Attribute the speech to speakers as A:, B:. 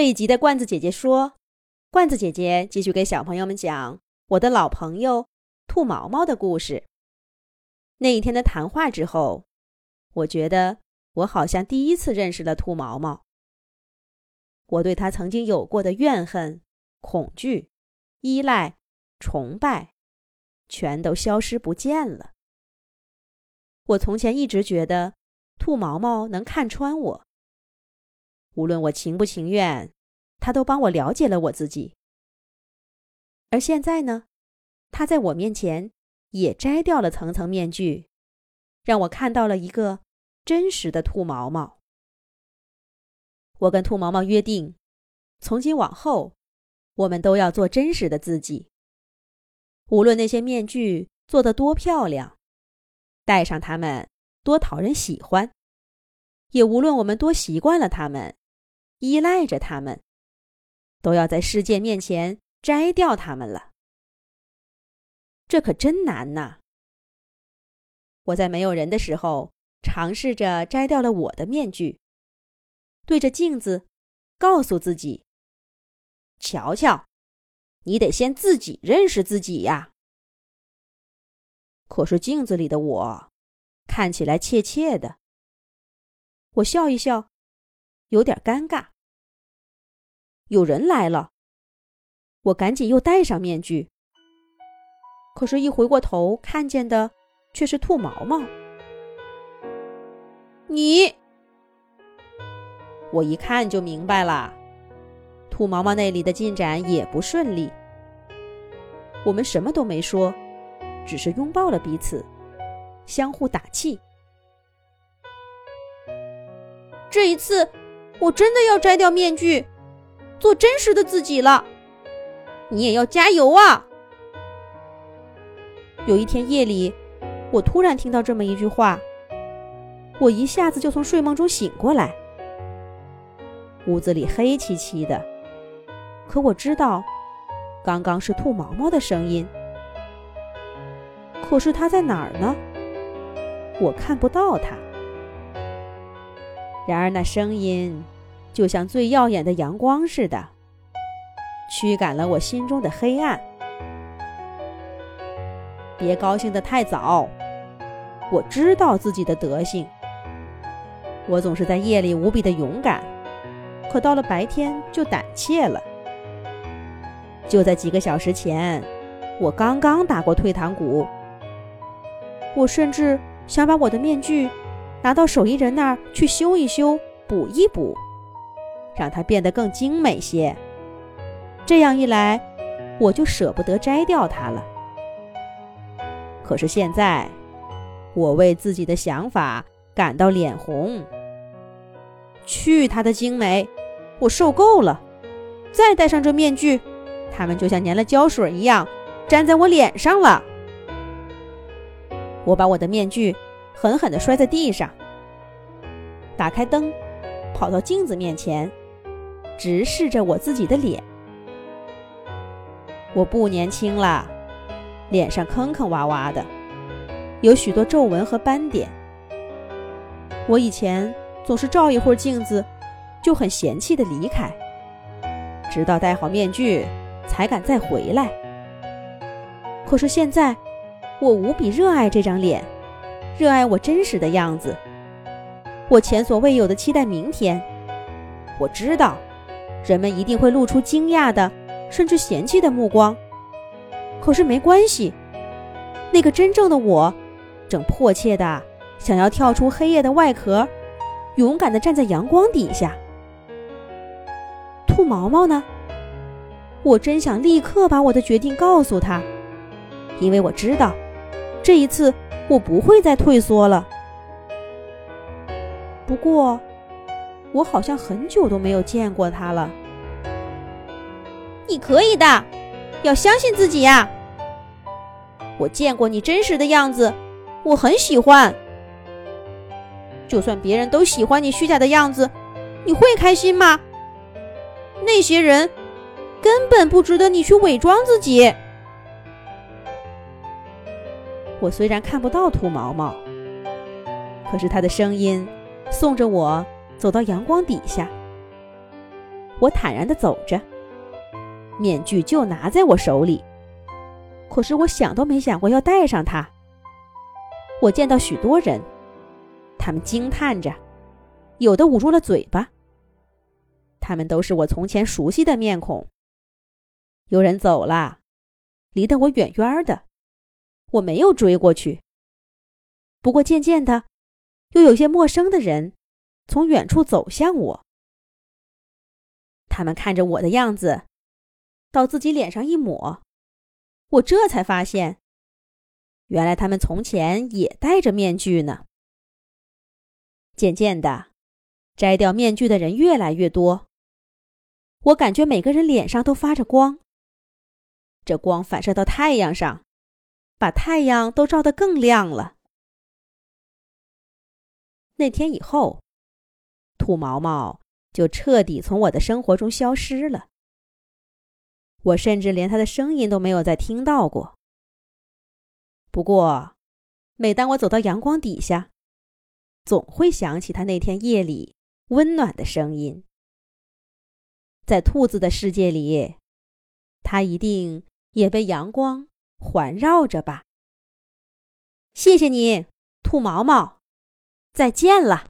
A: 这一集的罐子姐姐说，罐子姐姐继续给小朋友们讲我的老朋友兔毛毛的故事。那一天的谈话之后，我觉得我好像第一次认识了兔毛毛。我对他曾经有过的怨恨、恐惧、依赖、崇拜，全都消失不见了。我从前一直觉得兔毛毛能看穿我。无论我情不情愿，他都帮我了解了我自己。而现在呢，他在我面前也摘掉了层层面具，让我看到了一个真实的兔毛毛。我跟兔毛毛约定，从今往后，我们都要做真实的自己。无论那些面具做得多漂亮，戴上它们多讨人喜欢，也无论我们多习惯了它们。依赖着他们，都要在世界面前摘掉他们了。这可真难呐！我在没有人的时候，尝试着摘掉了我的面具，对着镜子，告诉自己：“瞧瞧，你得先自己认识自己呀。”可是镜子里的我，看起来怯怯的。我笑一笑。有点尴尬。有人来了，我赶紧又戴上面具。可是，一回过头看见的却是兔毛毛。你，我一看就明白了，兔毛毛那里的进展也不顺利。我们什么都没说，只是拥抱了彼此，相互打气。这一次。我真的要摘掉面具，做真实的自己了。你也要加油啊！有一天夜里，我突然听到这么一句话，我一下子就从睡梦中醒过来。屋子里黑漆漆的，可我知道，刚刚是兔毛毛的声音。可是它在哪儿呢？我看不到它。然而，那声音就像最耀眼的阳光似的，驱赶了我心中的黑暗。别高兴得太早，我知道自己的德行。我总是在夜里无比的勇敢，可到了白天就胆怯了。就在几个小时前，我刚刚打过退堂鼓。我甚至想把我的面具。拿到手艺人那儿去修一修、补一补，让它变得更精美些。这样一来，我就舍不得摘掉它了。可是现在，我为自己的想法感到脸红。去它的精美！我受够了！再戴上这面具，它们就像粘了胶水一样粘在我脸上了。我把我的面具。狠狠地摔在地上，打开灯，跑到镜子面前，直视着我自己的脸。我不年轻了，脸上坑坑洼洼的，有许多皱纹和斑点。我以前总是照一会儿镜子，就很嫌弃的离开，直到戴好面具才敢再回来。可是现在，我无比热爱这张脸。热爱我真实的样子，我前所未有的期待明天。我知道，人们一定会露出惊讶的，甚至嫌弃的目光。可是没关系，那个真正的我，正迫切的想要跳出黑夜的外壳，勇敢的站在阳光底下。兔毛毛呢？我真想立刻把我的决定告诉他，因为我知道，这一次。我不会再退缩了。不过，我好像很久都没有见过他了。你可以的，要相信自己呀！我见过你真实的样子，我很喜欢。就算别人都喜欢你虚假的样子，你会开心吗？那些人根本不值得你去伪装自己。我虽然看不到兔毛毛，可是他的声音送着我走到阳光底下。我坦然的走着，面具就拿在我手里。可是我想都没想过要戴上它。我见到许多人，他们惊叹着，有的捂住了嘴巴。他们都是我从前熟悉的面孔。有人走了，离得我远远的，我没有追过去。不过渐渐的，又有些陌生的人从远处走向我。他们看着我的样子，到自己脸上一抹，我这才发现，原来他们从前也戴着面具呢。渐渐的，摘掉面具的人越来越多。我感觉每个人脸上都发着光。这光反射到太阳上，把太阳都照得更亮了。那天以后，兔毛毛就彻底从我的生活中消失了。我甚至连他的声音都没有再听到过。不过，每当我走到阳光底下，总会想起他那天夜里温暖的声音。在兔子的世界里，它一定也被阳光环绕着吧。谢谢你，兔毛毛，再见了。